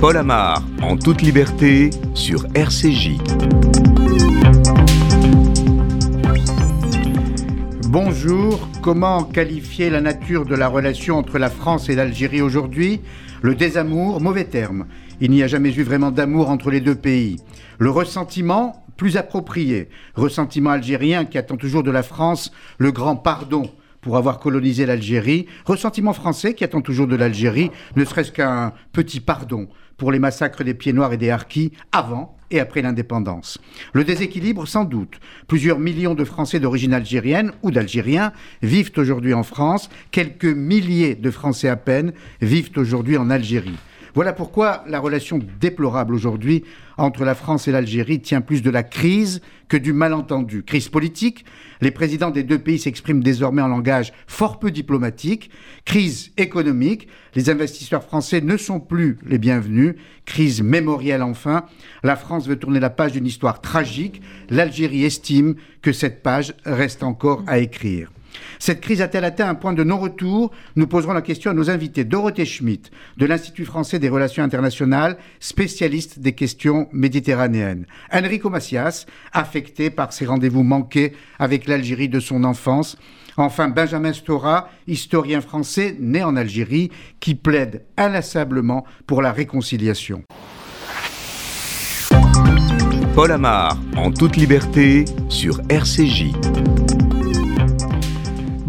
Paul Amar, en toute liberté, sur RCJ. Bonjour, comment qualifier la nature de la relation entre la France et l'Algérie aujourd'hui? Le désamour, mauvais terme. Il n'y a jamais eu vraiment d'amour entre les deux pays. Le ressentiment, plus approprié. Ressentiment algérien qui attend toujours de la France le grand pardon pour avoir colonisé l'Algérie. Ressentiment français qui attend toujours de l'Algérie ne serait-ce qu'un petit pardon pour les massacres des pieds noirs et des harkis avant et après l'indépendance. Le déséquilibre, sans doute. Plusieurs millions de Français d'origine algérienne ou d'Algériens vivent aujourd'hui en France. Quelques milliers de Français à peine vivent aujourd'hui en Algérie. Voilà pourquoi la relation déplorable aujourd'hui entre la France et l'Algérie tient plus de la crise que du malentendu. Crise politique, les présidents des deux pays s'expriment désormais en langage fort peu diplomatique. Crise économique, les investisseurs français ne sont plus les bienvenus. Crise mémorielle enfin, la France veut tourner la page d'une histoire tragique. L'Algérie estime que cette page reste encore à écrire. Cette crise a-t-elle atteint un point de non-retour? Nous poserons la question à nos invités. Dorothée Schmitt, de l'Institut français des relations internationales, spécialiste des questions méditerranéennes. Enrico Macias, affecté par ses rendez-vous manqués avec l'Algérie de son enfance. Enfin, Benjamin Stora, historien français né en Algérie, qui plaide inlassablement pour la réconciliation. Paul Amar, en toute liberté, sur RCJ.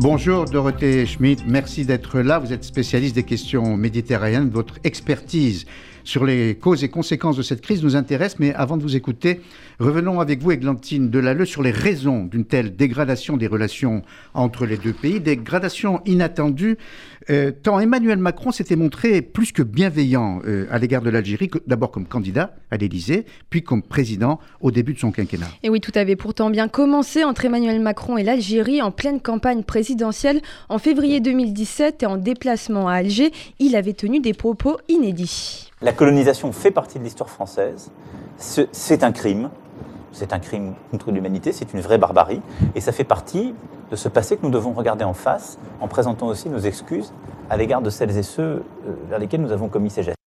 Bonjour Dorothée Schmidt, merci d'être là. Vous êtes spécialiste des questions méditerranéennes. Votre expertise sur les causes et conséquences de cette crise nous intéresse. Mais avant de vous écouter, revenons avec vous, Églantine Delalleux, sur les raisons d'une telle dégradation des relations entre les deux pays, dégradation inattendue. Euh, tant Emmanuel Macron s'était montré plus que bienveillant euh, à l'égard de l'Algérie, d'abord comme candidat à l'Élysée, puis comme président au début de son quinquennat. Et oui, tout avait pourtant bien commencé entre Emmanuel Macron et l'Algérie en pleine campagne présidentielle en février 2017 et en déplacement à Alger, il avait tenu des propos inédits. La colonisation fait partie de l'histoire française. C'est un crime. C'est un crime contre l'humanité, c'est une vraie barbarie. Et ça fait partie de ce passé que nous devons regarder en face en présentant aussi nos excuses à l'égard de celles et ceux euh, vers lesquels nous avons commis ces gestes.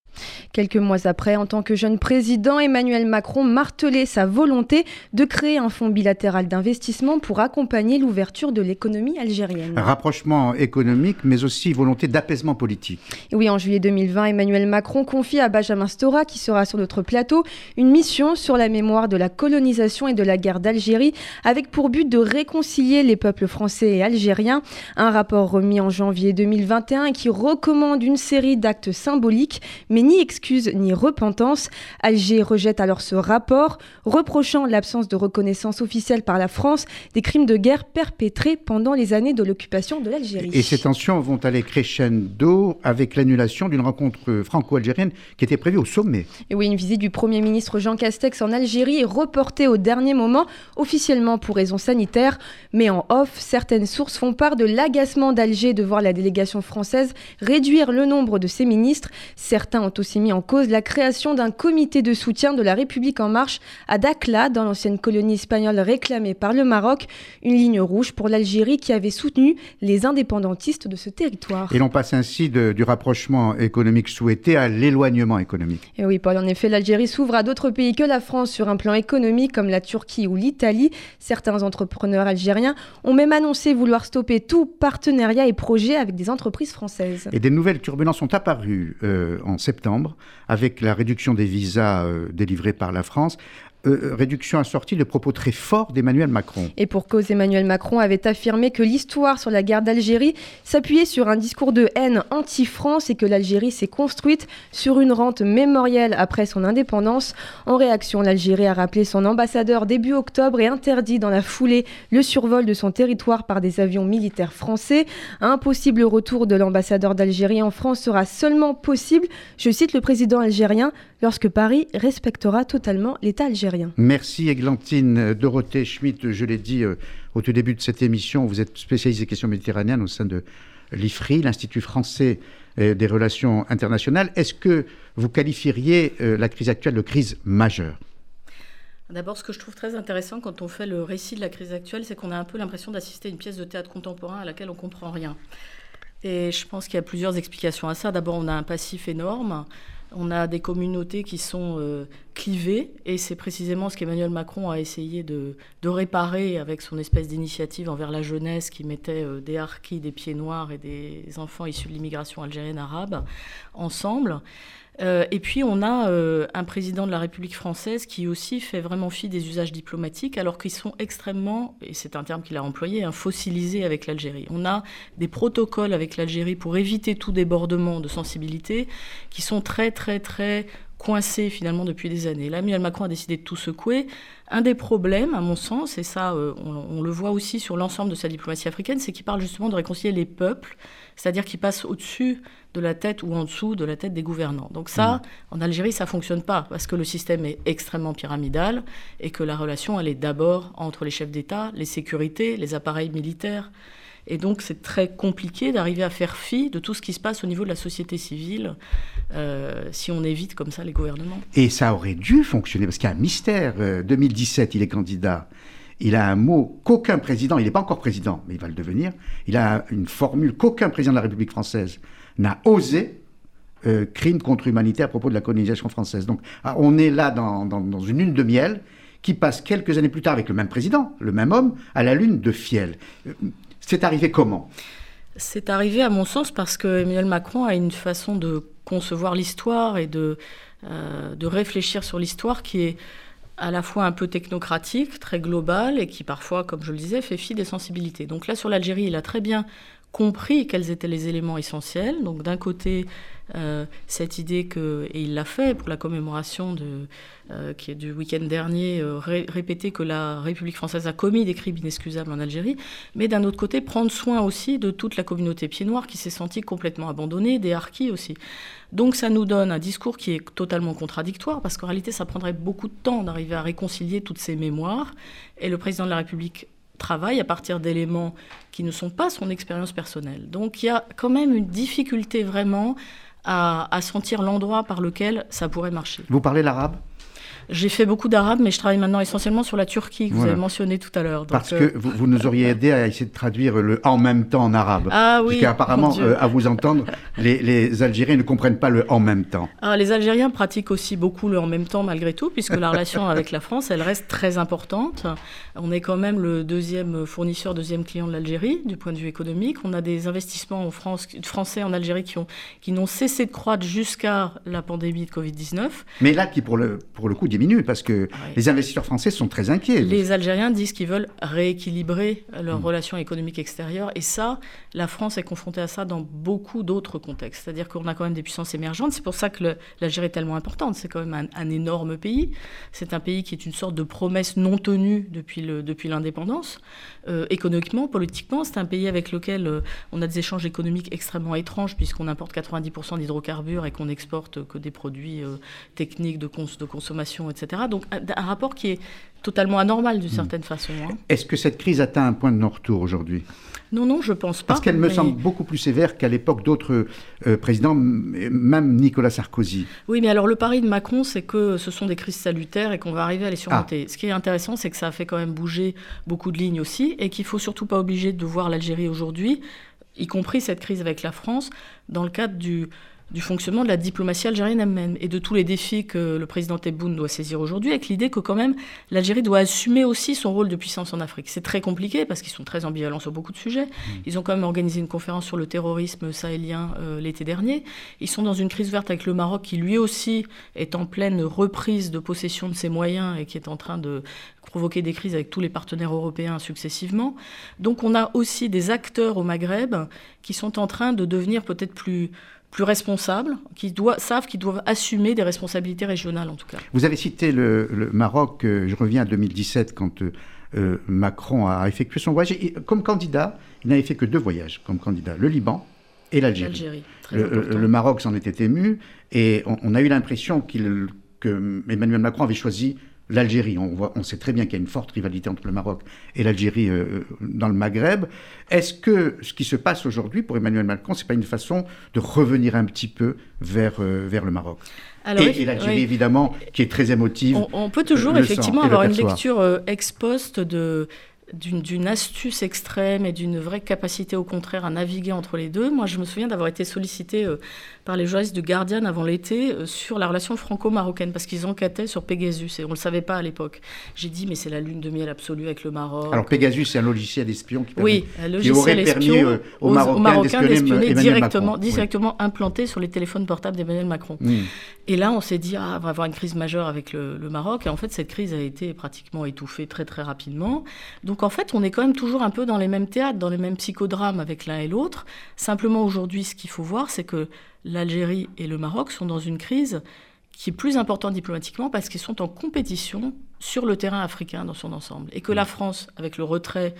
Quelques mois après, en tant que jeune président, Emmanuel Macron martelait sa volonté de créer un fonds bilatéral d'investissement pour accompagner l'ouverture de l'économie algérienne. Rapprochement économique, mais aussi volonté d'apaisement politique. oui, en juillet 2020, Emmanuel Macron confie à Benjamin Stora, qui sera sur notre plateau, une mission sur la mémoire de la colonisation et de la guerre d'Algérie, avec pour but de réconcilier les peuples français et algériens. Un rapport remis en janvier 2021 qui recommande une série d'actes symboliques, mais ni excuse ni repentance. Alger rejette alors ce rapport, reprochant l'absence de reconnaissance officielle par la France des crimes de guerre perpétrés pendant les années de l'occupation de l'Algérie. Et ces tensions vont aller crescendo avec l'annulation d'une rencontre franco-algérienne qui était prévue au sommet. Et oui, une visite du Premier ministre Jean Castex en Algérie est reportée au dernier moment, officiellement pour raisons sanitaires, mais en off, certaines sources font part de l'agacement d'Alger de voir la délégation française réduire le nombre de ses ministres. Certains ont aussi mis en cause la création d'un comité de soutien de la République en marche à Dakhla, dans l'ancienne colonie espagnole réclamée par le Maroc, une ligne rouge pour l'Algérie qui avait soutenu les indépendantistes de ce territoire. Et l'on passe ainsi du rapprochement économique souhaité à l'éloignement économique. Et oui, Paul, en effet, l'Algérie s'ouvre à d'autres pays que la France sur un plan économique comme la Turquie ou l'Italie. Certains entrepreneurs algériens ont même annoncé vouloir stopper tout partenariat et projet avec des entreprises françaises. Et des nouvelles turbulences sont apparues euh, en septembre avec la réduction des visas euh, délivrés par la France, euh, euh, réduction assortie de propos très forts d'Emmanuel Macron. Et pour cause, Emmanuel Macron avait affirmé que l'histoire sur la guerre d'Algérie s'appuyait sur un discours de haine anti-France et que l'Algérie s'est construite sur une rente mémorielle après son indépendance. En réaction, l'Algérie a rappelé son ambassadeur début octobre et interdit dans la foulée le survol de son territoire par des avions militaires français. Un possible retour de l'ambassadeur d'Algérie en France sera seulement possible, je cite le président algérien, lorsque Paris respectera totalement l'État algérien. Merci Églantine Dorothée Schmitt. Je l'ai dit euh, au tout début de cette émission, vous êtes spécialiste des questions méditerranéennes au sein de l'IFRI, l'Institut français euh, des relations internationales. Est-ce que vous qualifieriez euh, la crise actuelle de crise majeure? D'abord, ce que je trouve très intéressant quand on fait le récit de la crise actuelle, c'est qu'on a un peu l'impression d'assister à une pièce de théâtre contemporain à laquelle on ne comprend rien. Et je pense qu'il y a plusieurs explications à ça. D'abord, on a un passif énorme. On a des communautés qui sont clivées, et c'est précisément ce qu'Emmanuel Macron a essayé de, réparer avec son espèce d'initiative envers la jeunesse qui mettait des harkis, des pieds noirs et des enfants issus de l'immigration algérienne arabe ensemble. Euh, et puis on a euh, un président de la République française qui aussi fait vraiment fi des usages diplomatiques, alors qu'ils sont extrêmement, et c'est un terme qu'il a employé, un fossilisés avec l'Algérie. On a des protocoles avec l'Algérie pour éviter tout débordement de sensibilité qui sont très très très coincés finalement depuis des années. Là, Emmanuel Macron a décidé de tout secouer. Un des problèmes, à mon sens, et ça euh, on, le voit aussi sur l'ensemble de sa diplomatie africaine, c'est qu'il parle justement de réconcilier les peuples, c'est-à-dire qu'il passe au-dessus de la tête ou en dessous de la tête des gouvernants. Donc ça, mm. en Algérie, ça fonctionne pas parce que le système est extrêmement pyramidal et que la relation, elle est d'abord entre les chefs d'État, les sécurités, les appareils militaires. Et donc, c'est très compliqué d'arriver à faire fi de tout ce qui se passe au niveau de la société civile euh, si on évite comme ça les gouvernements. Et ça aurait dû fonctionner parce qu'il y a un mystère. 2017, euh, il est candidat. Il a un mot qu'aucun président, il n'est pas encore président, mais il va le devenir, il a une formule qu'aucun président de la République française n'a osé euh, crime contre humanité à propos de la colonisation française. Donc ah, on est là dans, une lune de miel qui passe quelques années plus tard avec le même président, le même homme, à la lune de fiel. Euh, c'est arrivé comment? C'est arrivé à mon sens parce que Emmanuel Macron a une façon de concevoir l'histoire et de, euh, de réfléchir sur l'histoire qui est à la fois un peu technocratique, très globale, et qui parfois, comme je le disais, fait fi des sensibilités. Donc là, sur l'Algérie, il a très bien compris quels étaient les éléments essentiels. Donc d'un côté, euh, cette idée que, et il l'a fait pour la commémoration euh, qui est du week-end dernier, euh, répéter que la République française a commis des crimes inexcusables en Algérie, mais d'un autre côté, prendre soin aussi de toute la communauté pied noir qui s'est sentie complètement abandonnée, des harkis aussi. Donc ça nous donne un discours qui est totalement contradictoire, parce qu'en réalité, ça prendrait beaucoup de temps d'arriver à réconcilier toutes ces mémoires, et le président de la République travaille à partir d'éléments qui ne sont pas son expérience personnelle. Donc il y a quand même une difficulté vraiment à, à sentir l'endroit par lequel ça pourrait marcher. Vous parlez l'arabe? J'ai fait beaucoup d'arabe, mais je travaille maintenant essentiellement sur la Turquie, que vous avez mentionné tout à l'heure. Parce que euh, vous, nous auriez aidé à essayer de traduire le en même temps en arabe. Ah oui. Parce qu'apparemment, euh, à vous entendre, les, Algériens ne comprennent pas le en même temps. Ah, les Algériens pratiquent aussi beaucoup le en même temps, malgré tout, puisque la relation avec la France, elle reste très importante. On est quand même le deuxième fournisseur, deuxième client de l'Algérie, du point de vue économique. On a des investissements en France, français en Algérie qui, ont, qui n'ont cessé de croître jusqu'à la pandémie de Covid-19. Mais là, qui pour le, pour le coup, diminue parce que ah les investisseurs français sont très inquiets. Les Algériens disent qu'ils veulent rééquilibrer leurs mm. relations économiques extérieures et ça, la France est confrontée à ça dans beaucoup d'autres contextes. C'est-à-dire qu'on a quand même des puissances émergentes. C'est pour ça que l'Algérie est tellement importante. C'est quand même un, énorme pays. C'est un pays qui est une sorte de promesse non tenue depuis l'indépendance. Depuis euh, économiquement, politiquement, c'est un pays avec lequel euh, on a des échanges économiques extrêmement étranges puisqu'on importe 90% d'hydrocarbures et qu'on exporte que des produits euh, techniques de, de consommation etc. Donc un, rapport qui est totalement anormal d'une hmm. certaine façon. Hein. Est-ce que cette crise atteint un point de non-retour aujourd'hui? Non, non, je pense pas. Parce qu'elle me semble beaucoup plus sévère qu'à l'époque d'autres euh, présidents, même Nicolas Sarkozy. Oui, mais alors le pari de Macron, c'est que ce sont des crises salutaires et qu'on va arriver à les surmonter. Ah. Ce qui est intéressant, c'est que ça a fait quand même bouger beaucoup de lignes aussi et qu'il faut surtout pas obliger de voir l'Algérie aujourd'hui, y compris cette crise avec la France, dans le cadre du du fonctionnement de la diplomatie algérienne elle-même et de tous les défis que le président Tebboune doit saisir aujourd'hui, avec l'idée que quand même l'Algérie doit assumer aussi son rôle de puissance en Afrique. C'est très compliqué parce qu'ils sont très ambivalents sur beaucoup de sujets. Mmh. Ils ont quand même organisé une conférence sur le terrorisme sahélien euh, l'été dernier. Ils sont dans une crise verte avec le Maroc qui lui aussi est en pleine reprise de possession de ses moyens et qui est en train de provoquer des crises avec tous les partenaires européens successivement. Donc on a aussi des acteurs au Maghreb qui sont en train de devenir peut-être plus plus responsables, qui doivent, savent qu'ils doivent assumer des responsabilités régionales en tout cas. Vous avez cité le, Maroc, euh, je reviens à 2017 quand euh, euh, Macron a effectué son voyage. comme candidat, il n'avait fait que deux voyages comme candidat, le Liban et l'Algérie. Le, Maroc s'en était ému et on, a eu l'impression qu'il que Emmanuel Macron avait choisi l'Algérie. On, on sait très bien qu'il y a une forte rivalité entre le Maroc et l'Algérie euh, dans le Maghreb. Est-ce que ce qui se passe aujourd'hui pour Emmanuel Macron, c'est pas une façon de revenir un petit peu vers, euh, vers le Maroc? Et, l'Algérie, évidemment, qui est très émotive. On, peut toujours, effectivement, avoir une lecture euh, ex post de d'une astuce extrême et d'une vraie capacité au contraire à naviguer entre les deux. Moi, je me souviens d'avoir été sollicité euh, par les journalistes du Guardian avant l'été euh, sur la relation franco-marocaine parce qu'ils enquêtaient sur Pegasus et on ne le savait pas à l'époque. J'ai dit, mais c'est la lune de miel absolue avec le Maroc. Alors Pegasus, c'est un logiciel espion qui, oui, un logiciel aurait permis euh, aux, Marocains, d'espionner directement, directement implanté sur les téléphones portables d'Emmanuel Macron. Hmm. Et là, on s'est dit, ah, on va avoir une crise majeure avec le, le Maroc. Et en fait, cette crise a été pratiquement étouffée très très rapidement. Donc en fait, on est quand même toujours un peu dans les mêmes théâtres, dans les mêmes psychodrames avec l'un et l'autre. Simplement aujourd'hui, ce qu'il faut voir, c'est que l'Algérie et le Maroc sont dans une crise qui est plus importante diplomatiquement parce qu'ils sont en compétition sur le terrain africain dans son ensemble. Et que la France, avec le retrait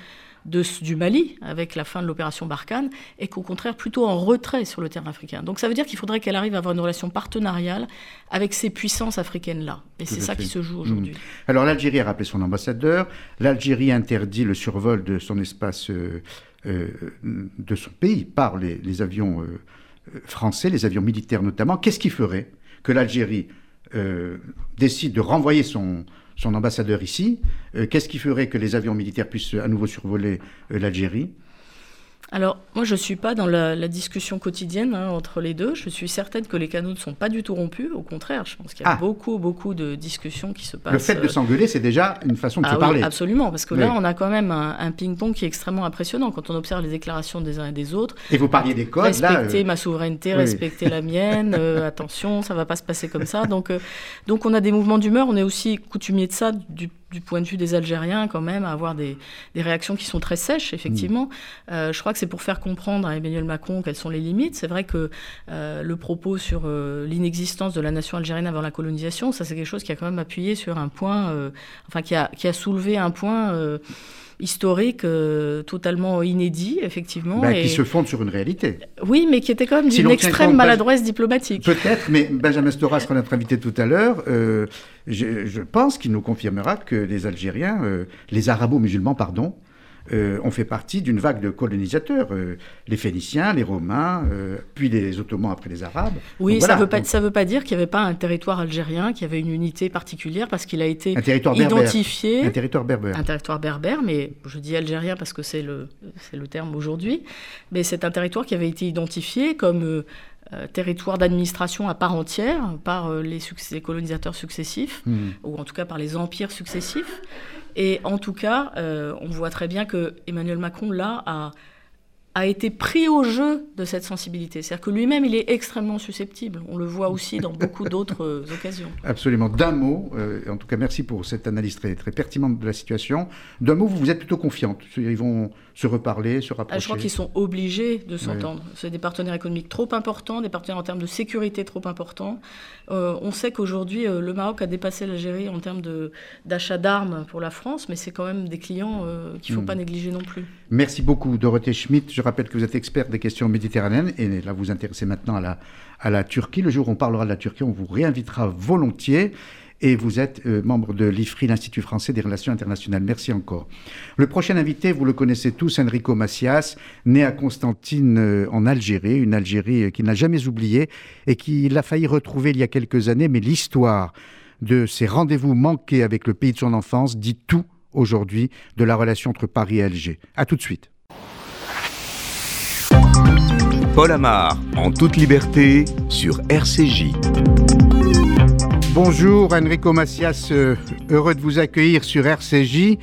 du Mali, avec la fin de l'opération Barkhane, est qu'au contraire plutôt en retrait sur le terrain africain. Donc ça veut dire qu'il faudrait qu'elle arrive à avoir une relation partenariale avec ces puissances africaines-là. Et c'est ça qui se joue aujourd'hui. Mmh. Alors l'Algérie a rappelé son ambassadeur, l'Algérie interdit le survol de son espace, euh, euh, de son pays par les, avions euh, français, les avions militaires notamment. Qu'est-ce qui ferait? Que l'Algérie décide de renvoyer son, son ambassadeur ici. Euh, qu'est-ce qui ferait que les avions militaires puissent à nouveau survoler euh, l'Algérie? Alors, moi, je ne suis pas dans la, discussion quotidienne hein, entre les deux. Je suis certaine que les canaux ne sont pas du tout rompus. Au contraire, je pense qu'il y a ah. beaucoup, beaucoup de discussions qui se passent. Le fait de s'engueuler, c'est déjà une façon de ah se parler. absolument, parce que là, on a quand même un, ping-pong qui est extrêmement impressionnant quand on observe les déclarations des uns et des autres. Et vous parliez des codes, Respecter euh, ma souveraineté, respecter la mienne, euh, attention, ça ne va pas se passer comme ça. Donc, euh, donc on a des mouvements d'humeur. On est aussi coutumier de ça du du point de vue des Algériens, quand même, à avoir des, réactions qui sont très sèches, effectivement. Mm. Euh, je crois que c'est pour faire comprendre à Emmanuel Macron quelles sont les limites. C'est vrai que euh, le propos sur euh, l'inexistence de la nation algérienne avant la colonisation, ça, c'est quelque chose qui a quand même appuyé sur un point, enfin, qui a, qui a soulevé un point historique euh, totalement inédit, effectivement. Bah, qui se fonde sur une réalité. Oui, mais qui était quand même d'une extrême maladresse diplomatique. Peut-être, mais Benjamin Stora sera notre invité tout à l'heure. Euh, je, pense qu'il nous confirmera que les Algériens, euh, les arabo-musulmans, pardon, euh, ont fait partie d'une vague de colonisateurs, euh, les Phéniciens, les Romains, euh, puis les Ottomans après les Arabes. Oui, ça ne veut, pas, veut pas dire qu'il n'y avait pas un territoire algérien qui avait une unité particulière parce qu'il a été identifié. Un territoire berbère. Un territoire berbère, mais je dis algérien parce que c'est le, le terme aujourd'hui. Mais c'est un territoire qui avait été identifié comme territoire d'administration à part entière par les, colonisateurs successifs, hmm. ou en tout cas par les empires successifs. Et en tout cas, euh, on voit très bien que Emmanuel Macron, là, a a été pris au jeu de cette sensibilité. C'est-à-dire que lui-même, il est extrêmement susceptible. On le voit aussi dans beaucoup d'autres euh, occasions. Absolument. D'un mot, euh, en tout cas, merci pour cette analyse très, très pertinente de la situation. D'un mot, vous, vous êtes plutôt confiante. Ils vont se reparler, se rapprocher. Ah, je crois qu'ils sont obligés de s'entendre. C'est des partenaires économiques trop importants, des partenaires en termes de sécurité trop importants. Euh, on sait qu'aujourd'hui, le Maroc a dépassé l'Algérie en termes d'achat d'armes pour la France, mais c'est quand même des clients qu'il ne faut hmm. pas négliger non plus. Merci beaucoup, Dorothée Schmidt. Je rappelle que vous êtes experte des questions méditerranéennes et là vous vous intéressez maintenant à la, à la Turquie. Le jour où on parlera de la Turquie, on vous réinvitera volontiers. Et vous êtes euh, membre de l'IFRI, l'Institut français des relations internationales. Merci encore. Le prochain invité, vous le connaissez tous, Enrico Macias, né à Constantine euh, en Algérie, une Algérie euh, qu'il n'a jamais oubliée et qu'il a failli retrouver il y a quelques années, mais l'histoire de ses rendez-vous manqués avec le pays de son enfance dit tout aujourd'hui de la relation entre Paris et Alger. A tout de suite. Paul Amar, en toute liberté, sur RCJ. Bonjour Enrico Macias, euh, heureux de vous accueillir sur RCJ.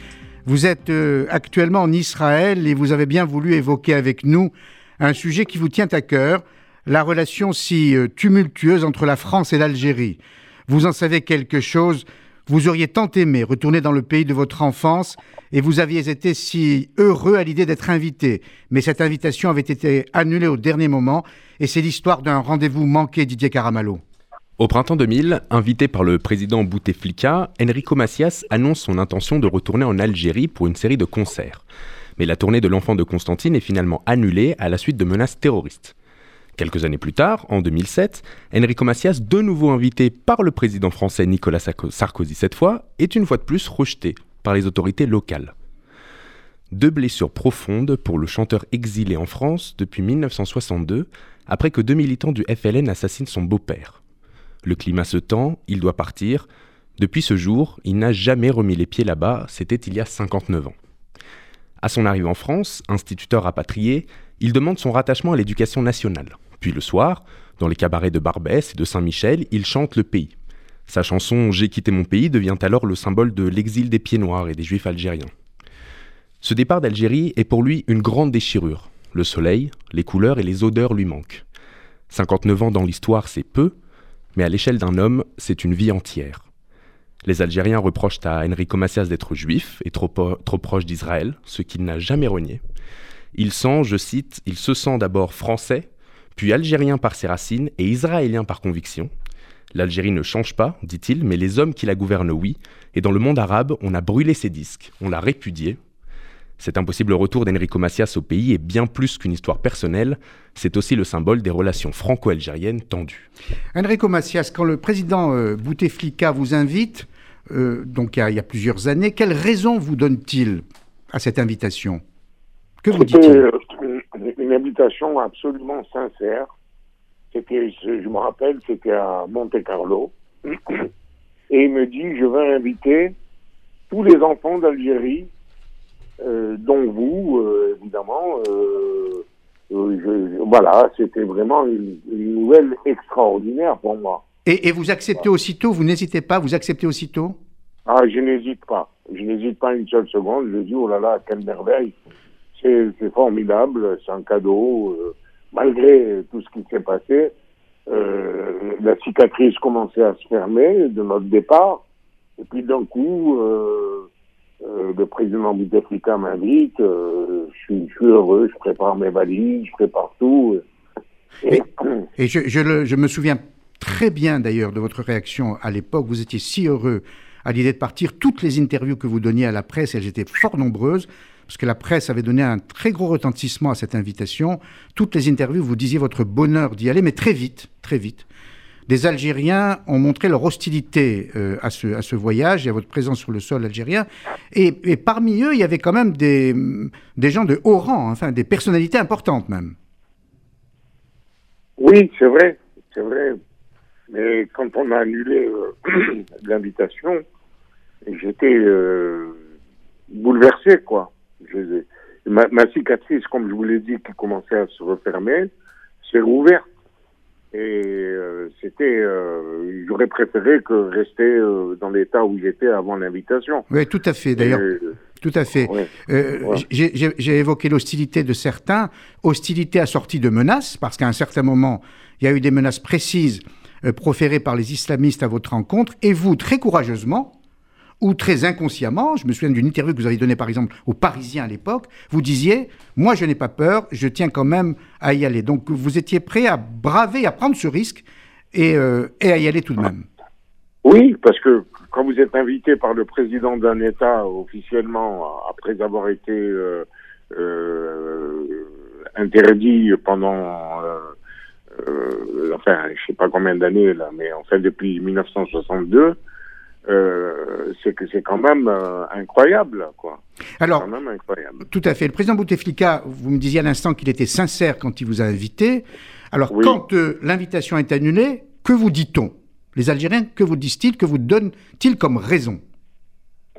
Vous êtes euh, actuellement en Israël et vous avez bien voulu évoquer avec nous un sujet qui vous tient à cœur, la relation si euh, tumultueuse entre la France et l'Algérie. Vous en savez quelque chose vous auriez tant aimé retourner dans le pays de votre enfance et vous aviez été si heureux à l'idée d'être invité. Mais cette invitation avait été annulée au dernier moment et c'est l'histoire d'un rendez-vous manqué, Didier Caramallo. Au printemps 2000, invité par le président Bouteflika, Enrico Macias annonce son intention de retourner en Algérie pour une série de concerts. Mais la tournée de l'enfant de Constantine est finalement annulée à la suite de menaces terroristes. Quelques années plus tard, en 2007, Enrico Macias, de nouveau invité par le président français Nicolas Sarkozy cette fois, est une fois de plus rejeté par les autorités locales. Deux blessures profondes pour le chanteur exilé en France depuis 1962, après que deux militants du FLN assassinent son beau-père. Le climat se tend, il doit partir. Depuis ce jour, il n'a jamais remis les pieds là-bas, c'était il y a 59 ans. À son arrivée en France, instituteur rapatrié, il demande son rattachement à l'éducation nationale. Puis le soir, dans les cabarets de Barbès et de Saint-Michel, il chante le pays. Sa chanson J'ai quitté mon pays devient alors le symbole de l'exil des pieds noirs et des juifs algériens. Ce départ d'Algérie est pour lui une grande déchirure. Le soleil, les couleurs et les odeurs lui manquent. 59 ans dans l'histoire, c'est peu, mais à l'échelle d'un homme, c'est une vie entière. Les Algériens reprochent à Enrico Macias d'être juif et trop, trop proche d'Israël, ce qu'il n'a jamais renié. Il sent, je cite, il se sent d'abord français, puis algérien par ses racines et israélien par conviction. L'Algérie ne change pas, dit-il, mais les hommes qui la gouvernent, oui, et dans le monde arabe, on a brûlé ses disques, on l'a répudié, cet impossible retour d'Enrico Macias au pays est bien plus qu'une histoire personnelle, c'est aussi le symbole des relations franco-algériennes tendues. Enrico Macias, quand le président euh, Bouteflika vous invite, euh, donc il y, a, plusieurs années, quelle raison vous donne-t-il à cette invitation? Que vous dit-il? une, invitation absolument sincère. C'était, je me rappelle, c'était à Monte Carlo. Et il me dit, je veux inviter tous les enfants d'Algérie dont vous, euh, évidemment. Euh, voilà, c'était vraiment une, nouvelle extraordinaire pour moi. Et, vous acceptez aussitôt, vous n'hésitez pas, vous acceptez aussitôt? Ah, je n'hésite pas. Je n'hésite pas une seule seconde. Je dis, oh là là, quelle merveille. C'est formidable, c'est un cadeau. malgré tout ce qui s'est passé, la cicatrice commençait à se fermer de notre départ. Et puis d'un coup, euh, le président Bouteflika m'invite, euh, je, suis, je, suis, heureux, je prépare mes valises, je prépare tout. Et, et je, je, je, me souviens très bien d'ailleurs de votre réaction à l'époque. Vous étiez si heureux à l'idée de partir. Toutes les interviews que vous donniez à la presse, elles étaient fort nombreuses, parce que la presse avait donné un très gros retentissement à cette invitation. Toutes les interviews, vous disiez votre bonheur d'y aller, mais très vite, très vite des Algériens ont montré leur hostilité euh, à, ce, voyage et à votre présence sur le sol algérien. Et, parmi eux, il y avait quand même des, gens de haut rang, enfin des personnalités importantes même. Oui, c'est vrai, c'est vrai. Mais quand on a annulé euh, l'invitation, j'étais euh, bouleversé, quoi. ma, ma, cicatrice, comme je vous l'ai dit, qui commençait à se refermer, s'est rouverte. Et euh, c'était, euh, j'aurais préféré que rester euh, dans l'état où j'étais avant l'invitation. Oui, tout à fait. D'ailleurs, tout à fait. J'ai évoqué l'hostilité de certains, hostilité assortie de menaces, parce qu'à un certain moment, il y a eu des menaces précises proférées par les islamistes à votre rencontre, et vous, très courageusement, ou très inconsciemment, je me souviens d'une interview que vous avez donnée par exemple aux Parisiens à l'époque, vous disiez, moi je n'ai pas peur, je tiens quand même à y aller. Donc vous étiez prêt à braver, à prendre ce risque et, euh, et à y aller tout de même. Oui, parce que quand vous êtes invité par le président d'un État officiellement, après avoir été euh, euh, interdit pendant, enfin, je sais pas combien d'années là, mais en fait depuis 1962, euh, c'est que c'est quand même euh, incroyable, quoi. Alors, incroyable. tout à fait. Le président Bouteflika, vous me disiez à l'instant qu'il était sincère quand il vous a invité. Alors, quand euh, l'invitation est annulée, que vous dit-on? Les Algériens, que vous disent-ils? Que vous donnent-ils comme raison?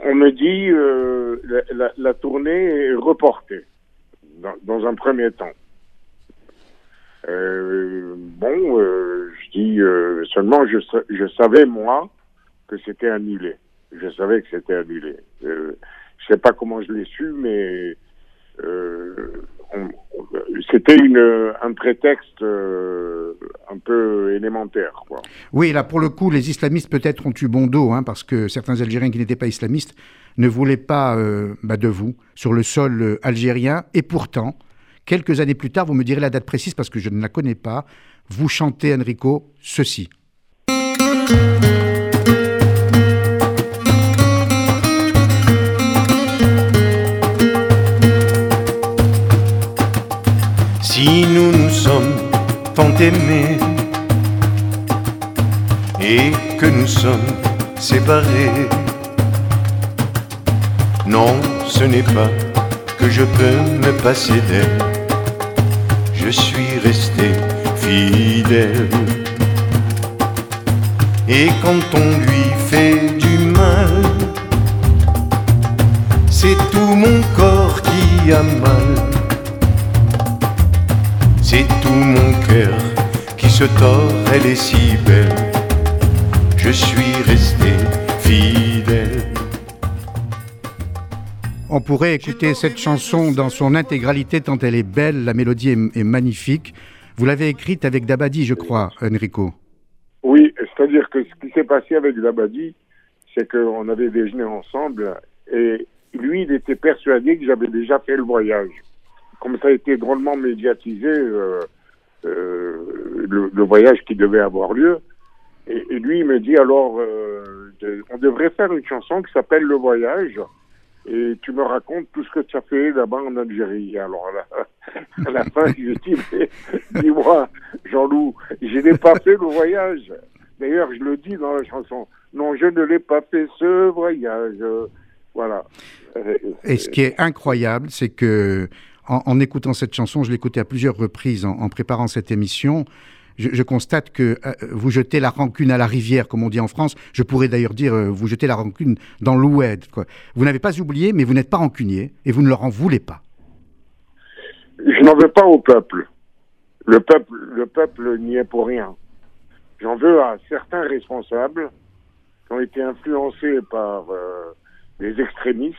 On me dit la, la, tournée est reportée, dans, dans un premier temps. bon, je dis seulement, je, je savais, moi, que c'était annulé. Je savais que c'était annulé. Euh, je sais pas comment je l'ai su, mais euh, c'était un prétexte euh, un peu élémentaire. Oui, là pour le coup, les islamistes peut-être ont eu bon dos, hein, parce que certains Algériens qui n'étaient pas islamistes ne voulaient pas euh, bah, de vous sur le sol algérien. Et pourtant, quelques années plus tard, vous me direz la date précise parce que je ne la connais pas, vous chantez, Enrico, ceci. Tant aimés et que nous sommes séparés, non, ce n'est pas que je peux me passer d'elle. Je suis resté fidèle. Et quand on lui fait du mal, c'est tout mon corps qui a mal. C'est tout mon cœur qui se tord, elle est si belle. Je suis resté fidèle. On pourrait écouter cette chanson dans son intégralité tant elle est belle, la mélodie est, est magnifique. Vous l'avez écrite avec Dabadi, je crois, Enrico. Oui, c'est-à-dire que ce qui s'est passé avec Dabadi, c'est qu'on avait déjeuné ensemble et lui, il était persuadé que j'avais déjà fait le voyage. Comme ça a été drôlement médiatisé, euh, euh, le, voyage qui devait avoir lieu, et, lui, il me dit alors, euh, on devrait faire une chanson qui s'appelle Le Voyage, et tu me racontes tout ce que tu as fait là-bas en Algérie. Alors à la, à la fin, je dis, dis-moi, Jean-Loup, je n'ai pas fait le voyage. D'ailleurs, je le dis dans la chanson. Non, je ne l'ai pas fait ce voyage. Voilà. Et ce qui est incroyable, c'est que en, écoutant cette chanson, je l'ai écoutée à plusieurs reprises en, préparant cette émission. Je, constate que euh, vous jetez la rancune à la rivière, comme on dit en France. Je pourrais d'ailleurs dire euh, vous jetez la rancune dans l'oued. Vous n'avez pas oublié, mais vous n'êtes pas rancunier et vous ne leur en voulez pas. Je n'en veux pas au peuple. Le peuple, le peuple n'y est pour rien. J'en veux à certains responsables qui ont été influencés par euh, les extrémistes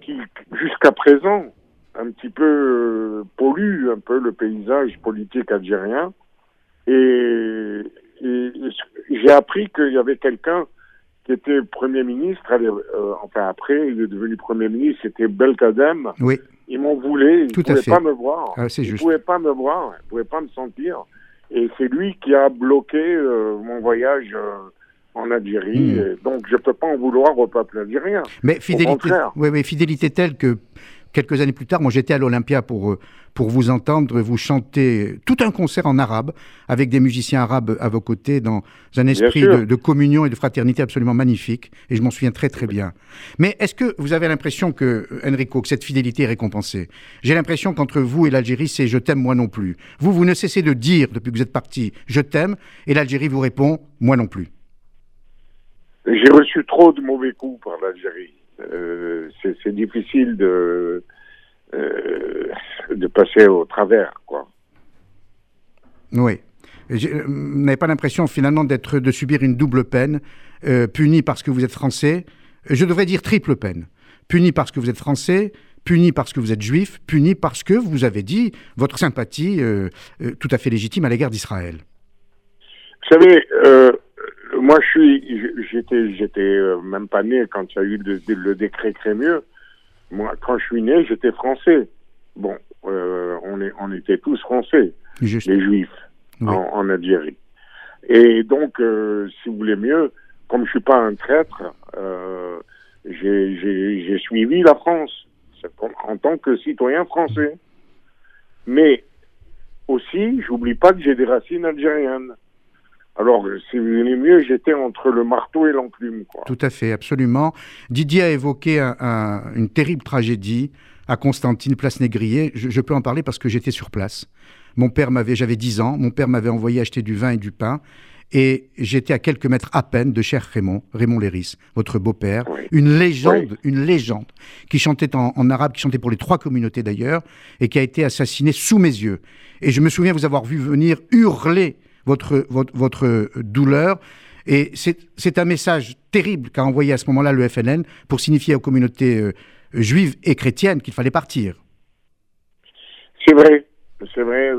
qui, jusqu'à présent, un petit peu euh, polluent un peu le paysage politique algérien. Et, et j'ai appris qu'il y avait quelqu'un qui était Premier ministre, euh, enfin après, il est devenu Premier ministre, c'était Belkadem. Oui, Ils m'en voulaient, ils ne pouvaient fait. pas me voir. Ah, ils ne pouvaient pas me voir, ils ne pouvaient pas me sentir. Et c'est lui qui a bloqué euh, mon voyage euh, en Algérie. Mm. Et donc je ne peux pas en vouloir au peuple algérien. Mais fidélité, oui, oui, fidélité telle que quelques années plus tard, moi j'étais à l'Olympia pour, euh, pour vous entendre, vous chanter tout un concert en arabe avec des musiciens arabes à vos côtés dans un esprit de, de communion et de fraternité absolument magnifique. Et je m'en souviens très très bien. Mais est-ce que vous avez l'impression que, Enrico, que cette fidélité est récompensée? J'ai l'impression qu'entre vous et l'Algérie, c'est je t'aime moi non plus. Vous, vous ne cessez de dire depuis que vous êtes parti je t'aime et l'Algérie vous répond moi non plus. J'ai reçu trop de mauvais coups par l'Algérie. Euh, c'est difficile de, euh, de passer au travers, quoi. Oui. Euh, Vous n'avez pas l'impression finalement d'être de subir une double peine, euh, puni parce que vous êtes français? Je devrais dire triple peine. Puni parce que vous êtes français, puni parce que vous êtes juif, puni parce que vous avez dit votre sympathie euh, euh, tout à fait légitime à l'égard d'Israël. Vous savez, moi, je suis, j'étais, j'étais euh, même pas né quand il y a eu le, le décret Crémieux. Moi, quand je suis né, j'étais français. Bon, euh, on, est, on était tous français, Juste. les juifs, Oui. en, en Algérie. Et donc, euh, si vous voulez mieux, comme je suis pas un traître, euh, j'ai, suivi la France en tant que citoyen français. Mais aussi, j'oublie pas que j'ai des racines algériennes. Alors, si vous voulez mieux, j'étais entre le marteau et l'enclume, quoi. Tout à fait, absolument. Didier a évoqué un- un- une terrible tragédie à Constantine, place Négrier. Je, je peux en parler parce que j'étais sur place. Mon père m'avait, j'avais 10 ans, mon père m'avait envoyé acheter du vin et du pain. Et j'étais à quelques mètres à peine de cher Raymond, Raymond Léris, votre beau-père, Oui. une légende, une légende, qui chantait en, en arabe, qui chantait pour les trois communautés d'ailleurs, et qui a été assassiné sous mes yeux. Et je me souviens vous avoir vu venir hurler votre, votre, douleur. Et c'est un message terrible qu'a envoyé à ce moment-là le FNN pour signifier aux communautés euh, juives et chrétiennes qu'il fallait partir. C'est vrai, c'est vrai.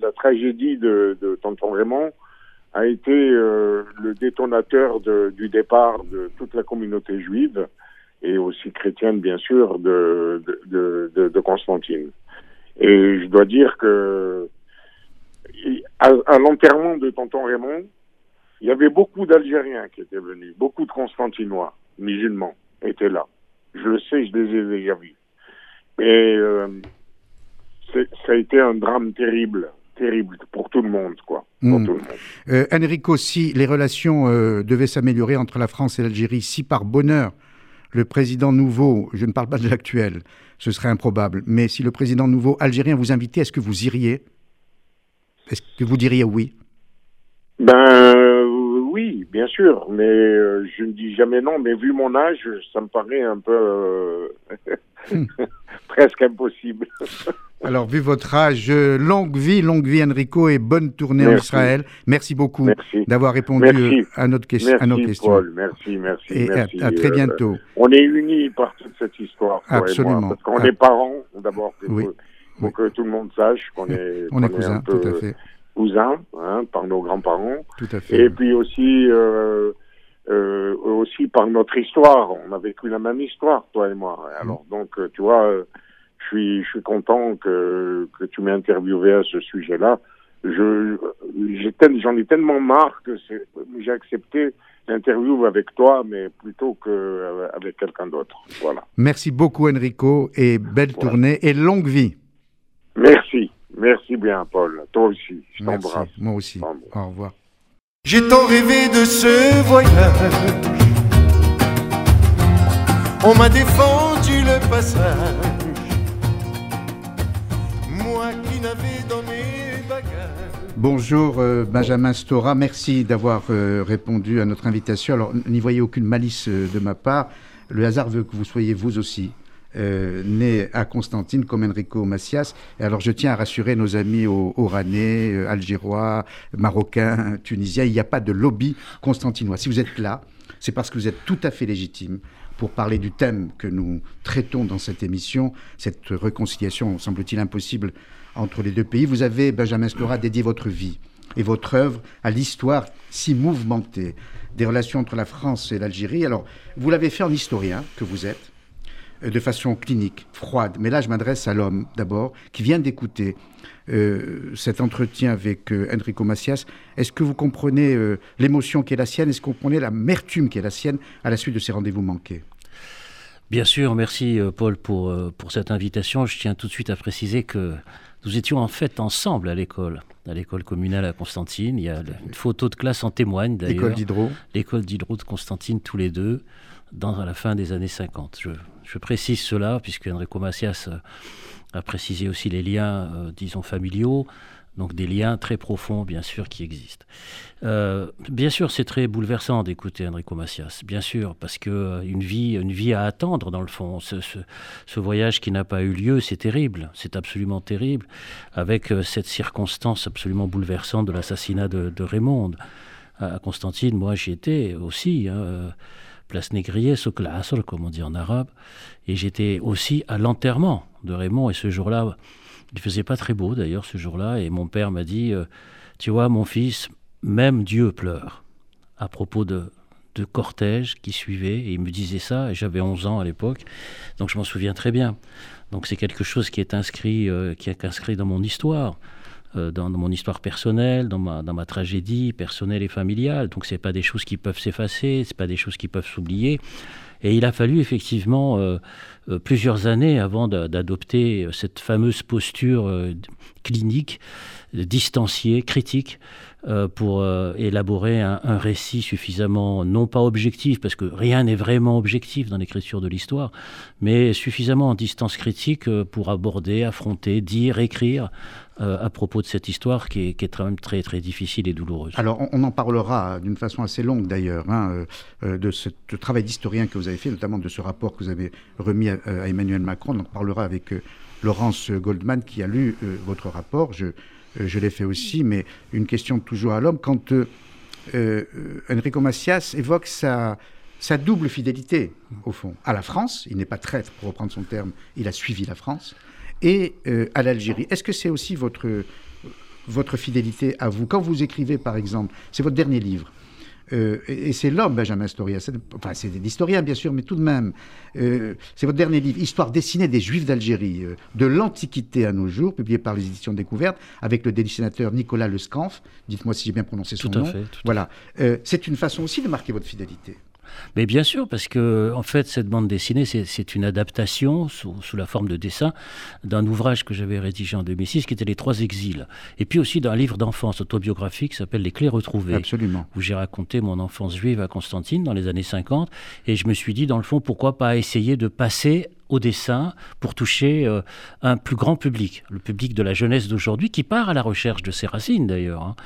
La tragédie de, de Tonton Raymond a été euh, le détonateur du départ de toute la communauté juive et aussi chrétienne, bien sûr, de- de Constantine. Et je dois dire que à, à l'enterrement de Tonton Raymond, il y avait beaucoup d'Algériens qui étaient venus, beaucoup de Constantinois, musulmans, étaient là. Je le sais, je les ai déjà vus. Et euh, ça a été un drame terrible, terrible pour tout le monde, quoi. Pour Mm. tout le monde. Euh, Enrico, si les relations euh, devaient s'améliorer entre la France et l'Algérie, si par bonheur le président nouveau, je ne parle pas de l'actuel, ce serait improbable, mais si le président nouveau algérien vous invitait, est-ce que vous iriez? Est-ce que vous diriez oui? Ben euh, oui, bien sûr, mais euh, je ne dis jamais non, mais vu mon âge, ça me paraît un peu euh, presque impossible. Alors, vu votre âge, longue vie, longue vie Enrico et bonne tournée en Merci. Israël. Merci beaucoup Merci. d'avoir répondu Merci. à, notre question, à nos Merci questions. Paul, merci, merci. Et à, merci. à très Euh, bientôt. on est unis par toute cette histoire, Absolument. moi, parce qu'on Ah. est parents, d'abord, Oui. Oui. que tout le monde sache qu'on est, On est qu'on cousins, un peu tout à fait. cousins, hein, par nos grands-parents. Tout à fait. Et puis aussi, euh, euh, aussi par notre histoire. On a vécu la même histoire, toi et moi. Alors donc, euh, tu vois, je suis, je suis content que, que tu m'aies interviewé à ce sujet-là. Je, j'en ai tellement marre que j'ai accepté l'interview avec toi, mais plutôt que euh, avec quelqu'un d'autre. Voilà. Merci beaucoup Enrico et belle Voilà. tournée et longue vie. Merci, merci bien, Paul. Toi aussi, je Merci. t'embrasse. Moi aussi. Au revoir. J'ai tant rêvé de ce voyage. On m'a défendu le passage. Moi qui n'avais dans mes bagages. Bonjour euh, Benjamin Stora, merci d'avoir euh, répondu à notre invitation. Alors n'y voyez aucune malice euh, de ma part. Le hasard veut que vous soyez vous aussi euh, né à Constantine comme Enrico Macias. Et alors je tiens à rassurer nos amis au- oranais, euh, algérois, marocains, tunisiens, il n'y a pas de lobby constantinois. Si vous êtes là, c'est parce que vous êtes tout à fait légitime pour parler du thème que nous traitons dans cette émission, cette réconciliation, semble-t-il, impossible entre les deux pays. Vous avez, Benjamin Stora, dédié votre vie et votre œuvre à l'histoire si mouvementée des relations entre la France et l'Algérie. Alors, vous l'avez fait en historien que vous êtes, de façon clinique, froide. Mais là, je m'adresse à l'homme d'abord, qui vient d'écouter euh, cet entretien avec euh, Enrico Macias. Est-ce que vous comprenez euh, l'émotion qui est la sienne? Est-ce que vous comprenez l'amertume qui est la sienne à la suite de ces rendez-vous manqués? Bien sûr, merci euh, Paul pour, euh, pour cette invitation. Je tiens tout de suite à préciser que nous étions en fait ensemble à l'école, à l'école communale à Constantine. Il y a une photo de classe en témoigne d'ailleurs. d'Hydro. L'école d'Hydro de Constantine, tous les deux, dans, la fin des années 50. Je, précise cela puisque Enrico Macias euh, a précisé aussi les liens, euh, disons, familiaux. Donc des liens très profonds, bien sûr, qui existent. Euh, bien sûr, c'est très bouleversant d'écouter Enrico Macias, bien sûr, parce que une vie, une vie à attendre dans le fond. Ce, voyage qui n'a pas eu lieu, c'est terrible, c'est absolument terrible, avec cette circonstance absolument bouleversante de l'assassinat de, de Raymond. À Constantine, moi j'y étais aussi, hein, place Négrier, Souk al-Asr, comme on dit en arabe, et j'étais aussi à l'enterrement de Raymond, et ce jour-là, il faisait pas très beau d'ailleurs ce jour-là, et mon père m'a dit, euh, tu vois mon fils, même Dieu pleure, à propos de, de cortège qui suivait, et il me disait ça, et j'avais 11 ans à l'époque, donc je m'en souviens très bien. Donc c'est quelque chose qui est inscrit, euh, qui est inscrit dans mon histoire, dans, dans mon histoire personnelle, dans ma, dans ma tragédie personnelle et familiale. Donc c'est pas des choses qui peuvent s'effacer, c'est pas des choses qui peuvent s'oublier. Et il a fallu effectivement euh, euh, plusieurs années avant d'a- d'adopter euh, cette fameuse posture euh, clinique, euh, distanciée, critique, euh, pour euh, élaborer un, récit suffisamment, non pas objectif, parce que rien n'est vraiment objectif dans l'écriture de l'histoire, mais suffisamment en distance critique euh, pour aborder, affronter, dire, écrire euh, à propos de cette histoire qui est, quand même très très difficile et douloureuse. Alors, on, en parlera d'une façon assez longue d'ailleurs, hein, euh, euh, de ce travail d'historien que vous avez fait, notamment de ce rapport que vous avez remis à, Emmanuel Macron. On en parlera avec Laurence Goldman qui a lu votre rapport. Je, l'ai fait aussi, mais une question toujours à l'homme. Quand Enrico Macias évoque sa double fidélité, au fond, à la France, il n'est pas traître, pour reprendre son terme, il a suivi la France, et euh, à l'Algérie. Est-ce que c'est aussi votre votre fidélité à vous? Quand vous écrivez, par exemple, c'est votre dernier livre, euh, et, et c'est l'homme, Benjamin Storia, enfin c'est l'historien bien sûr, mais tout de même, euh, c'est votre dernier livre, Histoire dessinée des Juifs d'Algérie, de l'Antiquité à nos jours, publié par les éditions Découvertes, avec le dessinateur Nicolas Lescanf, dites-moi si j'ai bien prononcé son Tout à nom. fait, tout voilà, c'est une façon aussi de marquer votre fidélité. Mais bien sûr, parce que en fait, cette bande dessinée, c'est- une adaptation sous, sous la forme de dessin d'un ouvrage que j'avais rédigé en 2006, qui était Les Trois Exils, et puis aussi d'un livre d'enfance autobiographique qui s'appelle Les Clés retrouvées, Absolument. où j'ai raconté mon enfance juive à Constantine dans les années 50, et je me suis dit, dans le fond, pourquoi pas essayer de passer au dessin pour toucher euh, un plus grand public, le public de la jeunesse d'aujourd'hui qui part à la recherche de ses racines d'ailleurs. hein.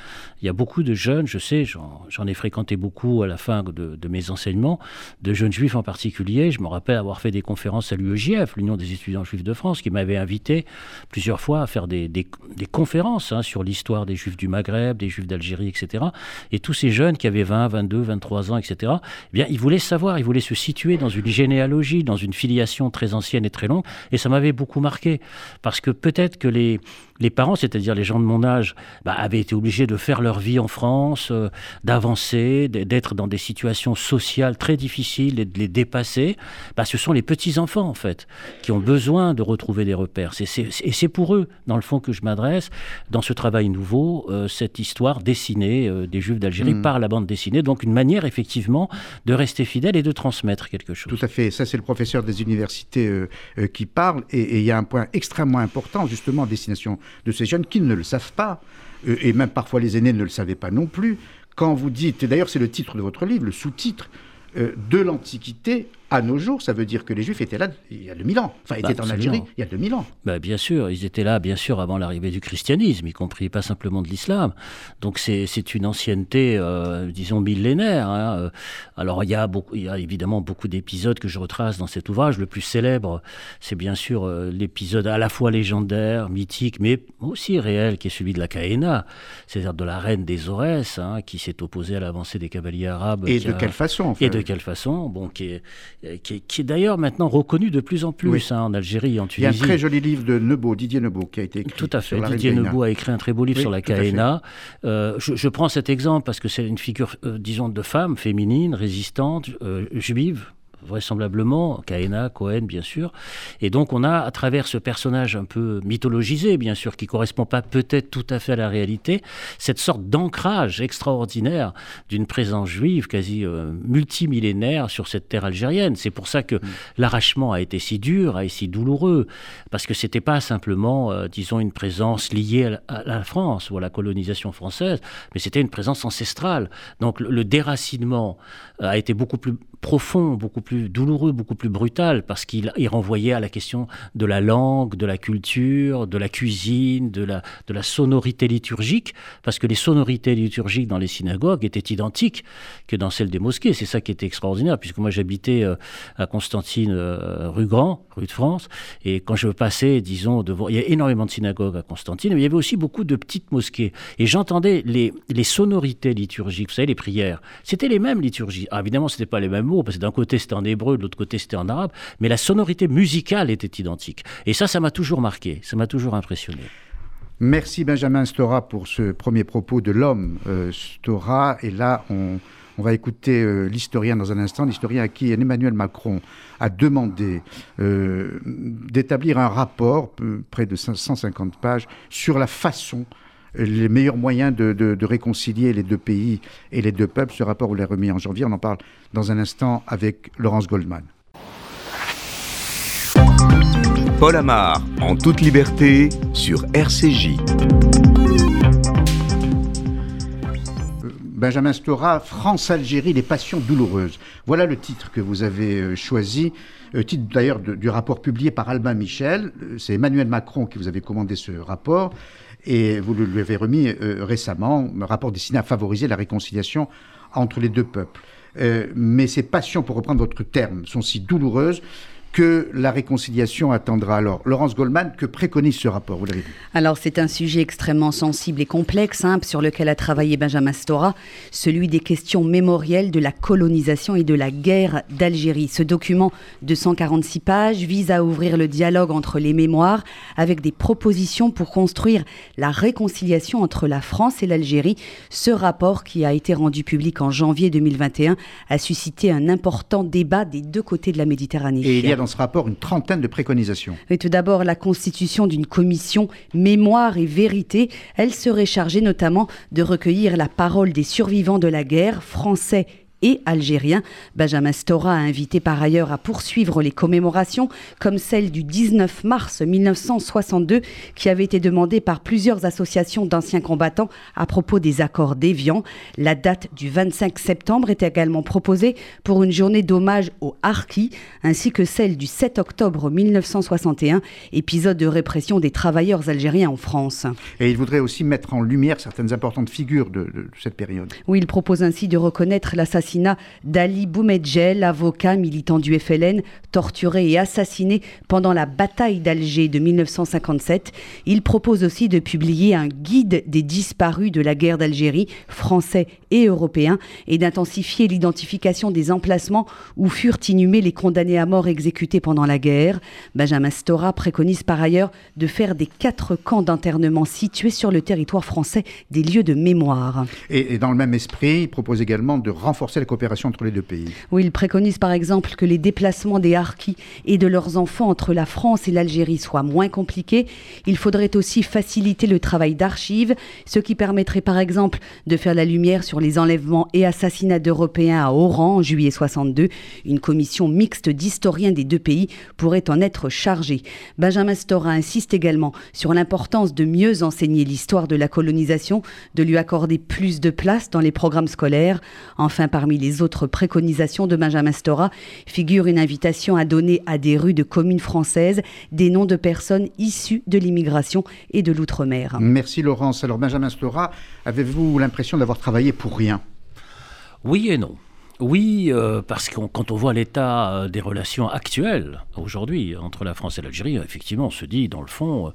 Il y a beaucoup de jeunes, je sais, j'en ai fréquenté beaucoup à la fin de, de mes enseignements, de jeunes juifs en particulier. Je me rappelle avoir fait des conférences à l'UEJF, l'Union des étudiants juifs de France, qui m'avait invité plusieurs fois à faire des, des- des conférences hein, sur l'histoire des juifs du Maghreb, des juifs d'Algérie, etc. Et tous ces jeunes qui avaient 20, 22, 23 ans, etc., eh bien, ils voulaient savoir, ils voulaient se situer dans une généalogie, dans une filiation très ancienne et très longue. Et ça m'avait beaucoup marqué. Parce que peut-être que les, les parents, c'est-à-dire les gens de mon âge, bah, avaient été obligés de faire leur vie en France, euh, d'avancer, d'être dans des situations sociales très difficiles et de les dépasser. Bah, ce sont les petits-enfants, en fait, qui ont besoin de retrouver des repères. C'est- c'est- et c'est pour eux, dans le fond, que je m'adresse, dans ce travail nouveau, euh, cette histoire dessinée euh, des Juifs d'Algérie Mm. par la bande dessinée. Donc une manière, effectivement, de rester fidèle et de transmettre quelque chose. Tout à fait. Ça, c'est le professeur des universités euh, euh, qui parle. Et il y a un point extrêmement important, justement, en destination de ces jeunes qui ne le savent pas. Euh, et même parfois les aînés ne le savaient pas non plus. Quand vous dites, et d'ailleurs c'est le titre de votre livre, le sous-titre, de l'Antiquité à nos jours, ça veut dire que les Juifs étaient là il y a 2000 ans. Enfin, Bah, étaient en. Algérie il y a 2000 ans. Bah, bien sûr, ils étaient là, bien sûr, avant l'arrivée du christianisme, y compris pas simplement de l'islam. Donc c'est une ancienneté, euh, disons, millénaire. hein. Euh, Alors il y, a beaucoup, il y a évidemment beaucoup d'épisodes que je retrace dans cet ouvrage. Le plus célèbre, c'est bien sûr euh, l'épisode à la fois légendaire, mythique, mais aussi réel, qui est celui de la Caïna, c'est-à-dire de la reine des Aurès, hein, qui s'est opposée à l'avancée des cavaliers arabes. Et de a- quelle façon enfin et de quelle façon bon, qui est, qui est, qui est d'ailleurs maintenant reconnu de plus en plus Oui. hein, en Algérie et en Il y a un Tunisie. très joli livre de Nebo, Didier Nebo, qui a été écrit. Tout à fait. sur Didier. Nebo a écrit un très beau livre Oui, sur la. Caïna. Euh, je, je prends cet exemple parce que c'est une figure, euh, disons, de femme féminine, résistante, euh, juive vraisemblablement, Kaena, Cohen, bien sûr. Et donc, on a, à travers ce personnage un peu mythologisé, bien sûr, qui correspond pas peut-être tout à fait à la réalité, cette sorte d'ancrage extraordinaire d'une présence juive quasi euh, multimillénaire sur cette terre algérienne. C'est pour ça que l'arrachement a été si dur, a été si douloureux, parce que c'était pas simplement, euh, disons, une présence liée à la, à la France ou à la colonisation française, mais c'était une présence ancestrale. Donc, le, le déracinement euh, a été beaucoup plus profond, beaucoup plus douloureux, beaucoup plus brutal, parce qu'il il renvoyait à la question de la langue, de la culture, de la cuisine, de la, de la sonorité liturgique, parce que les sonorités liturgiques dans les synagogues étaient identiques que dans celles des mosquées. C'est ça qui était extraordinaire, puisque moi j'habitais euh, à Constantine, euh, rue Grand, rue de France, et quand je passais, disons, devant, il y a énormément de synagogues à Constantine, mais il y avait aussi beaucoup de petites mosquées, et j'entendais les, les sonorités liturgiques, vous savez, les prières, c'était les mêmes liturgies. Ah, évidemment, c'était pas les mêmes mots, parce que d'un côté c'était en hébreu, de l'autre côté c'était en arabe, mais la sonorité musicale était identique. Et ça, ça m'a toujours marqué, ça m'a toujours impressionné. Merci Benjamin Stora pour ce premier propos de l'homme euh, Stora. Et là, on, va écouter euh, l'historien dans un instant, l'historien à qui Emmanuel Macron a demandé euh, d'établir un rapport, près de 150 pages, sur la façon, les meilleurs moyens de, de- de réconcilier les deux pays et les deux peuples. Ce rapport, vous l'a remis en janvier. On en parle dans un instant avec Laurence Goldman. Paul Amar, en toute liberté, sur RCJ. Benjamin Stora, France-Algérie, les passions douloureuses. Voilà le titre que vous avez euh, choisi, euh, titre d'ailleurs du rapport publié par Albin Michel. Euh, C'est Emmanuel Macron qui vous avait commandé ce rapport et vous lui avez remis euh, récemment, un rapport destiné à favoriser la réconciliation entre les deux peuples. Euh, mais ces passions, pour reprendre votre terme, sont si douloureuses que la réconciliation attendra. Alors, Laurence Goldman, que préconise ce rapport Vous l'avez vu. Alors c'est un sujet extrêmement sensible et complexe hein, sur lequel a travaillé Benjamin Stora, celui des questions mémorielles de la colonisation et de la guerre d'Algérie. Ce document de 146 pages vise à ouvrir le dialogue entre les mémoires avec des propositions pour construire la réconciliation entre la France et l'Algérie. Ce rapport qui a été rendu public en janvier 2021 a suscité un important débat des deux côtés de la Méditerranée. Et il y a dans ce rapport une trentaine de préconisations. Et tout d'abord, la constitution d'une commission mémoire et vérité. Elle serait chargée notamment de recueillir la parole des survivants de la guerre, français et algériens. Benjamin Stora a invité par ailleurs à poursuivre les commémorations, comme celle du 19 mars 1962, qui avait été demandée par plusieurs associations d'anciens combattants à propos des accords d'Évian. La date du 25 septembre est également proposée pour une journée d'hommage aux Harkis, ainsi que celle du 7 octobre 1961, épisode de répression des travailleurs algériens en France. Et il voudrait aussi mettre en lumière certaines importantes figures de, de cette période. Oui, il propose ainsi de reconnaître l'assassinat d'Ali Boumedjel, avocat militant du FLN, torturé et assassiné pendant la bataille d'Alger de 1957. Il propose aussi de publier un guide des disparus de la guerre d'Algérie, français et européens, et d'intensifier l'identification des emplacements où furent inhumés les condamnés à mort exécutés pendant la guerre. Benjamin Stora préconise par ailleurs de faire des quatre camps d'internement situés sur le territoire français des lieux de mémoire. Et, et dans le même esprit, il propose également de renforcer la coopération entre les deux pays. Oui, il préconise par exemple que les déplacements des harkis et de leurs enfants entre la France et l'Algérie soient moins compliqués. Il faudrait aussi faciliter le travail d'archives, ce qui permettrait par exemple de faire la lumière sur les enlèvements et assassinats d'Européens à Oran en juillet 62. Une commission mixte d'historiens des deux pays pourrait en être chargée. Benjamin Stora insiste également sur l'importance de mieux enseigner l'histoire de la colonisation, de lui accorder plus de place dans les programmes scolaires. Enfin, parmi les autres préconisations de Benjamin Stora figure une invitation à donner à des rues de communes françaises des noms de personnes issues de l'immigration et de l'outre-mer. Merci Laurence. Alors Benjamin Stora, avez-vous l'impression d'avoir travaillé pour rien? Oui et non. Oui, euh, parce que quand on voit l'état euh, des relations actuelles aujourd'hui entre la France et l'Algérie, effectivement, on se dit, dans le fond, euh,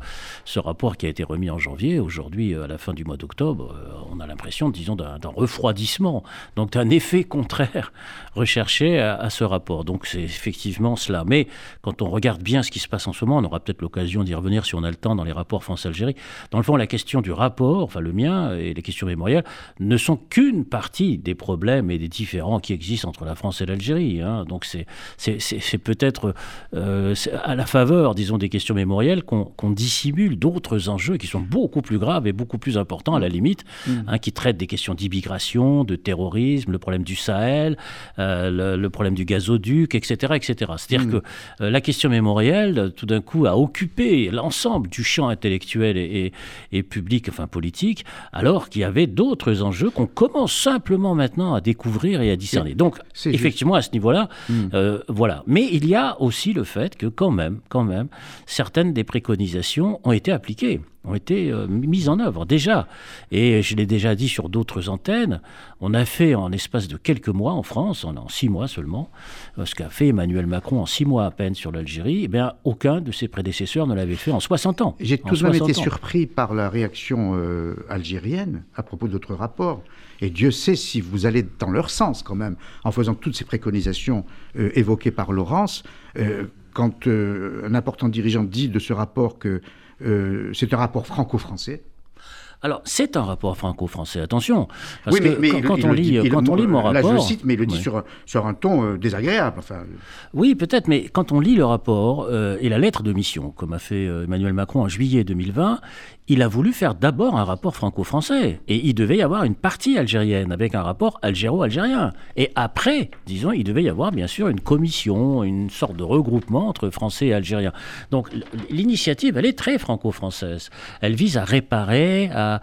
ce rapport qui a été remis en janvier, aujourd'hui, à la fin du mois d'octobre, on a l'impression, disons, d'un refroidissement, donc d'un effet contraire recherché à, ce rapport. Donc c'est effectivement cela. Mais quand on regarde bien ce qui se passe en ce moment, on aura peut-être l'occasion d'y revenir si on a le temps dans les rapports France-Algérie. Dans le fond, la question du rapport, enfin le mien et les questions mémorielles, ne sont qu'une partie des problèmes et des différends qui existe entre la France et l'Algérie. Hein. Donc c'est peut-être euh, à la faveur, disons, des questions mémorielles qu'on dissimule d'autres enjeux qui sont beaucoup plus graves et beaucoup plus importants à la limite, mm. hein, qui traitent des questions d'immigration, de terrorisme, le problème du Sahel, euh, le, problème du gazoduc, etc. etc. C'est-à-dire mm. que euh, la question mémorielle, tout d'un coup, a occupé l'ensemble du champ intellectuel et, et public, enfin politique, alors qu'il y avait d'autres enjeux qu'on commence simplement maintenant à découvrir et à discerner. Donc, effectivement, à ce niveau-là, hmm. euh, voilà. Mais il y a aussi le fait que, quand même, quand même, certaines des préconisations ont été appliquées ont été euh, mises en œuvre déjà. Et je l'ai déjà dit sur d'autres antennes, on a fait en l'espace de quelques mois en France, en, six mois seulement, euh, ce qu'a fait Emmanuel Macron en six mois à peine sur l'Algérie, eh bien aucun de ses prédécesseurs ne l'avait fait en 60 ans. J'ai tout de même été surpris par la réaction algérienne à propos de votre rapport. Et Dieu sait si vous allez dans leur sens quand même, en faisant toutes ces préconisations euh, évoquées par Laurence. Euh, quand euh, un important dirigeant dit de ce rapport que c'est un rapport franco-français, alors, c'est un rapport franco-français, attention. Parce oui, mais, que quand, on, lit, quand on lit mon rapport. Là, je le cite, mais il le dit sur, sur, un ton désagréable. Enfin... Oui, peut-être, mais quand on lit le rapport et la lettre de mission, comme a fait Emmanuel Macron en juillet 2020, il a voulu faire d'abord un rapport franco-français. Et il devait y avoir une partie algérienne avec un rapport algéro-algérien. Et après, disons, il devait y avoir bien sûr une commission, une sorte de regroupement entre français et algériens. Donc l'initiative, elle est très franco-française. Elle vise à réparer, à,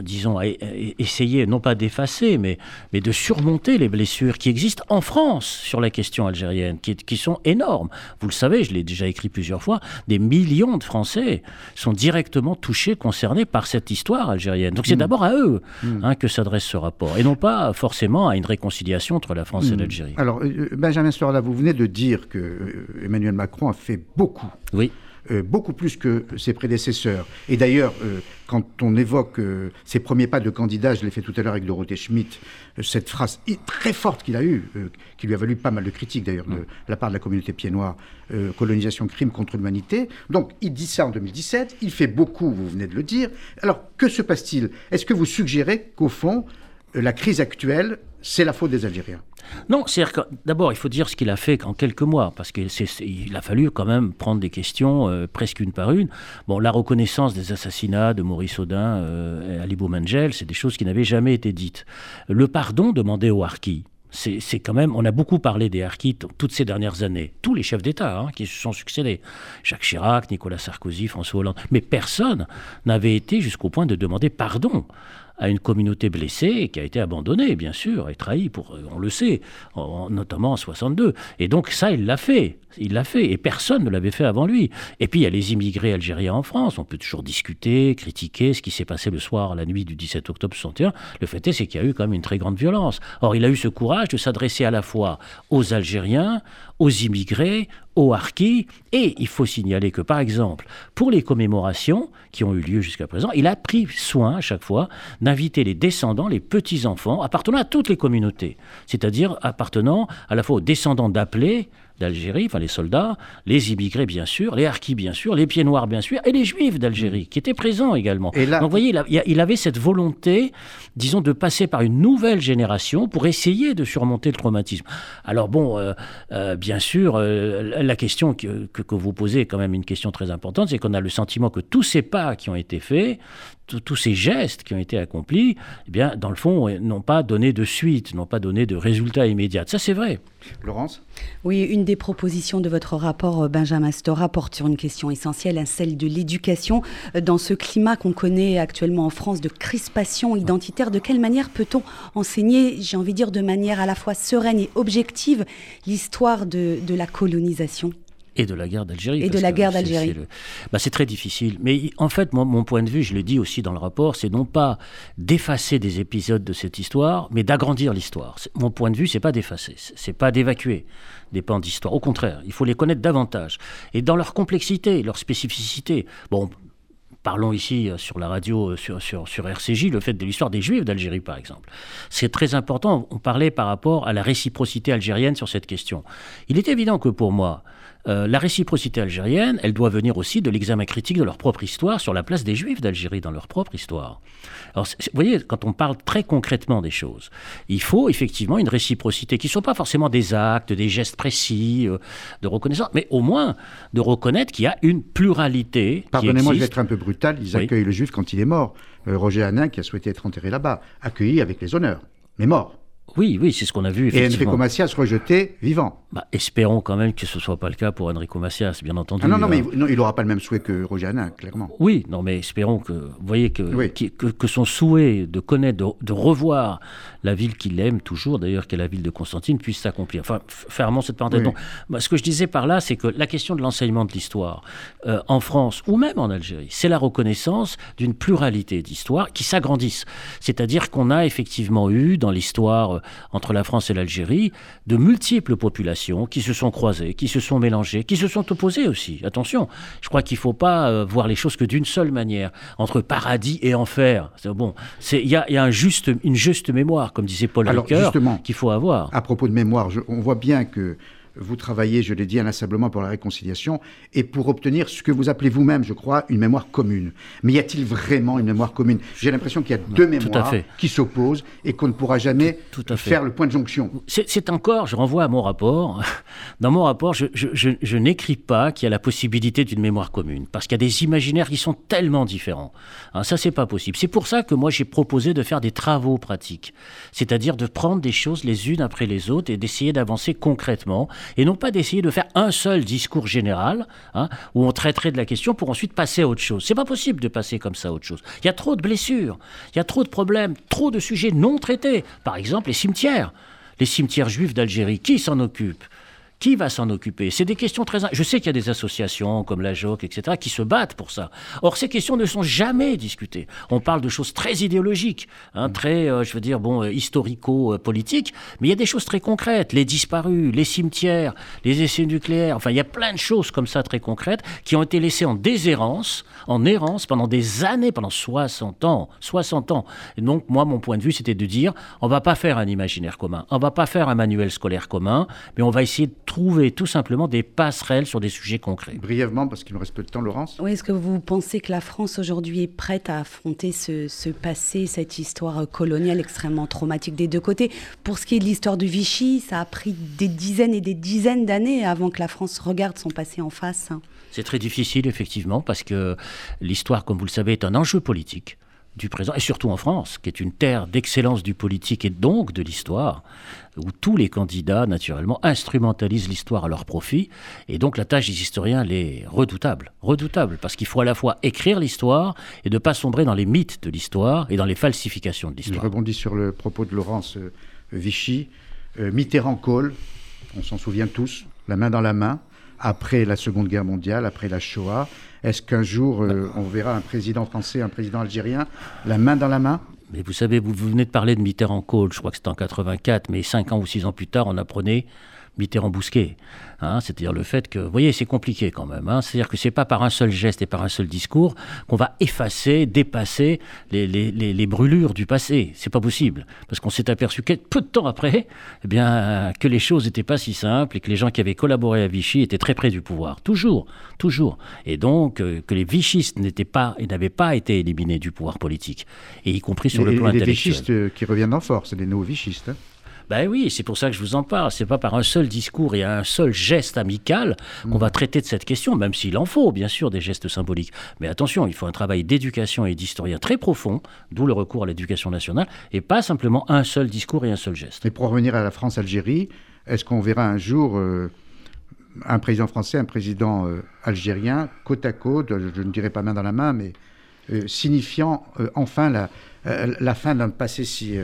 disons, à, essayer non pas d'effacer, mais, mais de surmonter les blessures qui existent en France sur la question algérienne, qui, qui sont énormes. Vous le savez, je l'ai déjà écrit plusieurs fois, des millions de Français sont directement touchés concernés par cette histoire algérienne. Donc c'est mm. d'abord à eux mm. hein, que s'adresse ce rapport, et non pas forcément à une réconciliation entre la France et mm. l'Algérie. Alors, euh, Benjamin Storla, vous venez de dire que euh, Emmanuel Macron a fait beaucoup. Oui. Euh, beaucoup plus que ses prédécesseurs. Et d'ailleurs, euh, quand on évoque euh, ses premiers pas de candidat, je l'ai fait tout à l'heure avec Dorothée Schmitt, cette phrase très forte qu'il a eue, qui lui a valu pas mal de critiques d'ailleurs de, la part de la communauté pied noir, colonisation, crime contre l'humanité. Donc il dit ça en 2017, il fait beaucoup, vous venez de le dire. Alors que se passe-t-il? Est-ce que vous suggérez qu'au fond, la crise actuelle, c'est la faute des Algériens? Non, c'est-à-dire que d'abord, il faut dire ce qu'il a fait en quelques mois, parce qu'il a fallu quand même prendre des questions euh, presque une par une. Bon, la reconnaissance des assassinats de Maurice Audin euh, et Ali Boumengel, c'est des choses qui n'avaient jamais été dites. Le pardon demandé aux Harkis, C'est quand même, on a beaucoup parlé des harkis toutes ces dernières années, tous les chefs d'État hein, qui se sont succédés, Jacques Chirac, Nicolas Sarkozy, François Hollande, mais personne n'avait été jusqu'au point de demander pardon à une communauté blessée qui a été abandonnée, bien sûr, et trahie, pour, on le sait, notamment en 62. Et donc ça, il l'a fait. Il l'a fait et personne ne l'avait fait avant lui. Et puis il y a les immigrés algériens en France. On peut toujours discuter, critiquer ce qui s'est passé le soir, la nuit du 17 octobre 61. Le fait est, c'est qu'il y a eu quand même une très grande violence. Or, il a eu ce courage de s'adresser à la fois aux Algériens, aux immigrés, aux harkis. Et il faut signaler que, par exemple, pour les commémorations qui ont eu lieu jusqu'à présent, il a pris soin à chaque fois d'inviter les descendants, les petits-enfants, appartenant à toutes les communautés, c'est-à-dire appartenant à la fois aux descendants d'appelés, d'Algérie, enfin les soldats, les immigrés bien sûr, les harkis bien sûr, les pieds noirs bien sûr, et les juifs d'Algérie qui étaient présents également. Et Donc vous voyez, il, avait cette volonté, disons, de passer par une nouvelle génération pour essayer de surmonter le traumatisme. Alors bon, euh, euh, bien sûr, euh, la question que, que, vous posez est quand même une question très importante, c'est qu'on a le sentiment que tous ces pas qui ont été faits, tous ces gestes qui ont été accomplis, eh bien, dans le fond, n'ont pas donné de suite, n'ont pas donné de résultat immédiat. Ça, c'est vrai. Laurence Oui, une des propositions de votre rapport, euh, Benjamin Stora, porte sur une question essentielle, hein, celle de l'éducation. Euh, dans ce climat qu'on connaît actuellement en France de crispation identitaire, de quelle manière peut-on enseigner, j'ai envie de dire de manière à la fois sereine et objective, l'histoire de la colonisation? Et de la guerre d'Algérie. Et de la guerre d'Algérie. Bah, c'est très difficile. Mais en fait, mon point de vue, je le dis aussi dans le rapport, c'est non pas d'effacer des épisodes de cette histoire, mais d'agrandir l'histoire. Mon point de vue, c'est pas d'effacer, c'est pas d'évacuer des pans d'histoire. Au contraire, il faut les connaître davantage. Et dans leur complexité, leur spécificité. Bon, Parlons ici euh, sur la radio, euh, sur, sur, sur RCJ, le fait de l'histoire des Juifs d'Algérie, par exemple. C'est très important. On parlait par rapport à la réciprocité algérienne sur cette question. Il est évident que pour moi, euh, la réciprocité algérienne, elle doit venir aussi de l'examen critique de leur propre histoire sur la place des Juifs d'Algérie dans leur propre histoire. Alors, vous voyez, quand on parle très concrètement des choses, il faut effectivement une réciprocité qui ne soit pas forcément des actes, des gestes précis euh, de reconnaissance, mais au moins de reconnaître qu'il y a une pluralité. Pardonnez-moi, je vais être un peu brutal, ils accueillent le Juif quand il est mort. Euh, Roger Hanin, qui a souhaité être enterré là-bas, accueilli avec les honneurs, mais mort. Oui, oui, c'est ce qu'on a vu. Et Enrico Macias rejeté vivant. Bah, espérons quand même que ce ne soit pas le cas pour Enrico Macias, bien entendu. Ah non, non, mais hein. il n'aura pas le même souhait que Roger Hanin, clairement. Oui, non, mais espérons que, vous voyez, que, que, son souhait de connaître, de, revoir la ville qu'il aime toujours, d'ailleurs, qui est la ville de Constantine, puisse s'accomplir. Enfin, fermons cette parenthèse. Bah, ce que je disais par là, c'est que la question de l'enseignement de l'histoire euh, en France ou même en Algérie, c'est la reconnaissance d'une pluralité d'histoires qui s'agrandissent. C'est-à-dire qu'on a effectivement eu dans l'histoire euh, entre la France et l'Algérie de multiples populations qui se sont croisées, qui se sont mélangées, qui se sont opposées aussi. Attention, je crois qu'il ne faut pas euh, voir les choses que d'une seule manière, entre paradis et enfer. Bon, il y a, y a un juste, une juste mémoire, comme disait Paul Ricoeur, qu'il faut avoir. À propos de mémoire, on voit bien que vous travaillez, je l'ai dit inlassablement, pour la réconciliation et pour obtenir ce que vous appelez vous-même, je crois, une mémoire commune. Mais y a-t-il vraiment une mémoire commune? J'ai l'impression qu'il y a deux mémoires qui s'opposent et qu'on ne pourra jamais faire le point de jonction. C'est encore, je renvoie à mon rapport. Dans mon rapport, je, n'écris pas qu'il y a la possibilité d'une mémoire commune, parce qu'il y a des imaginaires qui sont tellement différents. Hein, ça, c'est pas possible. C'est pour ça que moi, j'ai proposé de faire des travaux pratiques, c'est-à-dire de prendre des choses les unes après les autres et d'essayer d'avancer concrètement et non pas d'essayer de faire un seul discours général hein, où on traiterait de la question pour ensuite passer à autre chose. C'est pas possible de passer comme ça à autre chose. Il y a trop de blessures, il y a trop de problèmes, trop de sujets non traités. Par exemple, les cimetières. Les cimetières juifs d'Algérie, qui s'en occupe? Qui va s'en occuper? C'est des questions très... Je sais qu'il y a des associations comme la JOC, etc., qui se battent pour ça. Or, ces questions ne sont jamais discutées. On parle de choses très idéologiques, hein, très, euh, je veux dire, bon, euh, historico-politiques, mais il y a des choses très concrètes. Les disparus, les cimetières, les essais nucléaires, enfin, il y a plein de choses comme ça très concrètes qui ont été laissées en déshérence, en errance pendant des années, pendant 60 ans. 60 ans. Et donc, moi, mon point de vue, c'était de dire, on va pas faire un imaginaire commun, on va pas faire un manuel scolaire commun, mais on va essayer de trouver tout simplement des passerelles sur des sujets concrets. Brièvement, parce qu'il nous reste peu de temps, Laurence. Oui, est-ce que vous pensez que la France aujourd'hui est prête à affronter ce, passé, cette histoire coloniale extrêmement traumatique des deux côtés? Pour ce qui est de l'histoire du Vichy, ça a pris des dizaines et des dizaines d'années avant que la France regarde son passé en face. C'est très difficile, effectivement, parce que l'histoire, comme vous le savez, est un enjeu politique du présent, et surtout en France, qui est une terre d'excellence du politique et donc de l'histoire, où tous les candidats, naturellement, instrumentalisent l'histoire à leur profit. Et donc la tâche des historiens, elle est redoutable. Redoutable, parce qu'il faut à la fois écrire l'histoire et ne pas sombrer dans les mythes de l'histoire et dans les falsifications de Je l'histoire. rebondis sur le propos de Laurence euh, Vichy. Euh, Mitterrand-Kohl, on s'en souvient tous, la main dans la main, après la Seconde Guerre mondiale, après la Shoah. Est-ce qu'un jour, euh, on verra un président français, un président algérien, la main dans la main? Mais vous savez, vous venez de parler de Mitterrand-Kohl, je crois que c'était en 84, mais cinq ans ou six ans plus tard, on apprenait Mitterrand-Bousquet. Hein, C'est-à-dire le fait que, vous voyez, c'est compliqué quand même. hein. C'est-à-dire que c'est pas par un seul geste et par un seul discours qu'on va effacer, dépasser les, les- les- les brûlures du passé. C'est pas possible. Parce qu'on s'est aperçu que peu de temps après, eh bien, que les choses n'étaient pas si simples et que les gens qui avaient collaboré à Vichy étaient très près du pouvoir. Toujours, toujours. Et donc, euh, que les vichistes n'étaient pas et n'avaient pas été éliminés du pouvoir politique. Et y compris sur Et- le plan les intellectuel. vichistes euh, qui reviennent en force, les néo-vichistes. hein. Ben oui, c'est pour ça que je vous en parle. C'est pas par un seul discours et un seul geste amical qu'on va traiter de cette question, même s'il en faut, bien sûr, des gestes symboliques. Mais attention, il faut un travail d'éducation et d'historien très profond, d'où le recours à l'éducation nationale, et pas simplement un seul discours et un seul geste. Et pour revenir à la France-Algérie, est-ce qu'on verra un jour euh, un président français, un président euh, algérien, côte à côte, euh, je ne dirais pas main dans la main, mais signifiant enfin la, fin d'un passé si,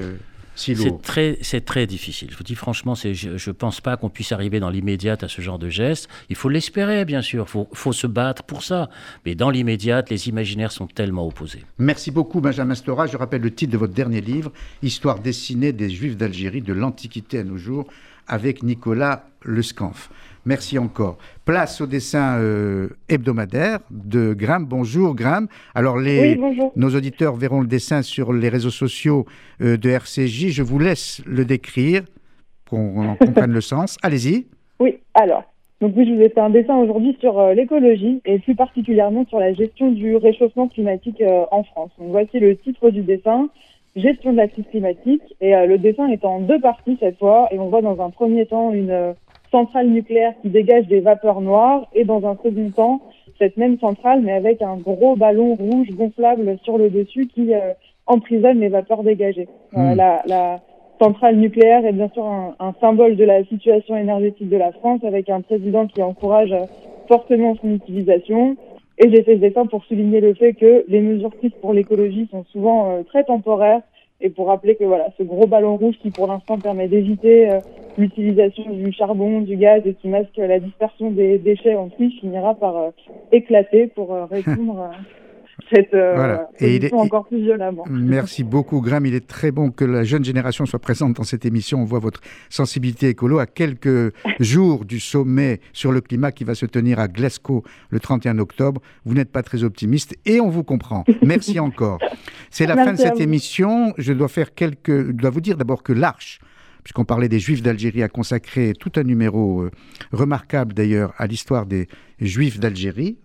si lourd C'est très, c'est très difficile. Je vous dis franchement, c'est- je ne pense pas qu'on puisse arriver dans l'immédiate à ce genre de geste. Il faut l'espérer, bien sûr. Il faut, faut se battre pour ça. Mais dans l'immédiate, les imaginaires sont tellement opposés. Merci beaucoup, Benjamin Stora. Je rappelle le titre de votre dernier livre, Histoire dessinée des Juifs d'Algérie de l'Antiquité à nos jours, avec Nicolas Le Scanf. Merci encore. Place au dessin euh, hebdomadaire de Graham. Bonjour, Graham. Alors, les, Oui, nos auditeurs verront le dessin sur les réseaux sociaux euh, de RCJ. Je vous laisse le décrire, qu'on en comprenne le sens. Allez-y. Oui, alors. Donc oui, je vous ai fait un dessin aujourd'hui sur euh, l'écologie et plus particulièrement sur la gestion du réchauffement climatique en France. Donc voici le titre du dessin, gestion de la crise climatique. Et euh, le dessin est en deux parties cette fois. Et on voit dans un premier temps une centrale nucléaire qui dégage des vapeurs noires et dans un second temps cette même centrale mais avec un gros ballon rouge gonflable sur le dessus qui euh, emprisonne les vapeurs dégagées. Hmm. la, la centrale nucléaire est bien sûr un, un symbole de la situation énergétique de la France avec un président qui encourage fortement son utilisation. Et j'ai fait ce dessin pour souligner le fait que les mesures prises pour l'écologie sont souvent euh, très temporaires et pour rappeler que voilà, ce gros ballon rouge qui pour l'instant permet d'éviter euh, l'utilisation du charbon, du gaz et qui masque la dispersion des déchets en finira par euh, éclater pour euh, répondre cette euh, Voilà. Et il est- position encore plus violemment. Merci beaucoup, Graham. Il est très bon que la jeune génération soit présente dans cette émission. On voit votre sensibilité écolo à quelques jours du sommet sur le climat qui va se tenir à Glasgow le 31 octobre. Vous n'êtes pas très optimiste et on vous comprend. Merci encore. C'est la fin de cette émission. Je dois faire quelques. Je dois vous dire d'abord que l'Arche, puisqu'on parlait des Juifs d'Algérie, a consacré tout un numéro euh, remarquable d'ailleurs à l'histoire des Juifs d'Algérie.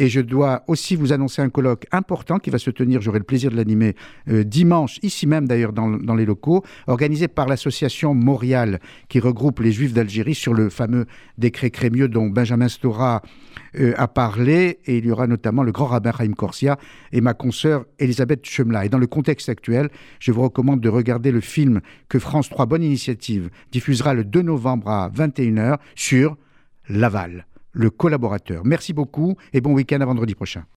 Et je dois aussi vous annoncer un colloque important qui va se tenir, j'aurai le plaisir de l'animer euh, dimanche, ici même d'ailleurs dans, les locaux, organisé par l'association Montréal qui regroupe les Juifs d'Algérie sur le fameux décret Crémieux dont Benjamin Stora euh, a parlé. Et il y aura notamment le grand rabbin Chaim Corsia et ma consoeur Elisabeth Chemla. Et dans le contexte actuel, je vous recommande de regarder le film que France 3 Bonne Initiative diffusera le 2 novembre à 21h sur Laval, le collaborateur. Merci beaucoup et bon week-end à vendredi prochain.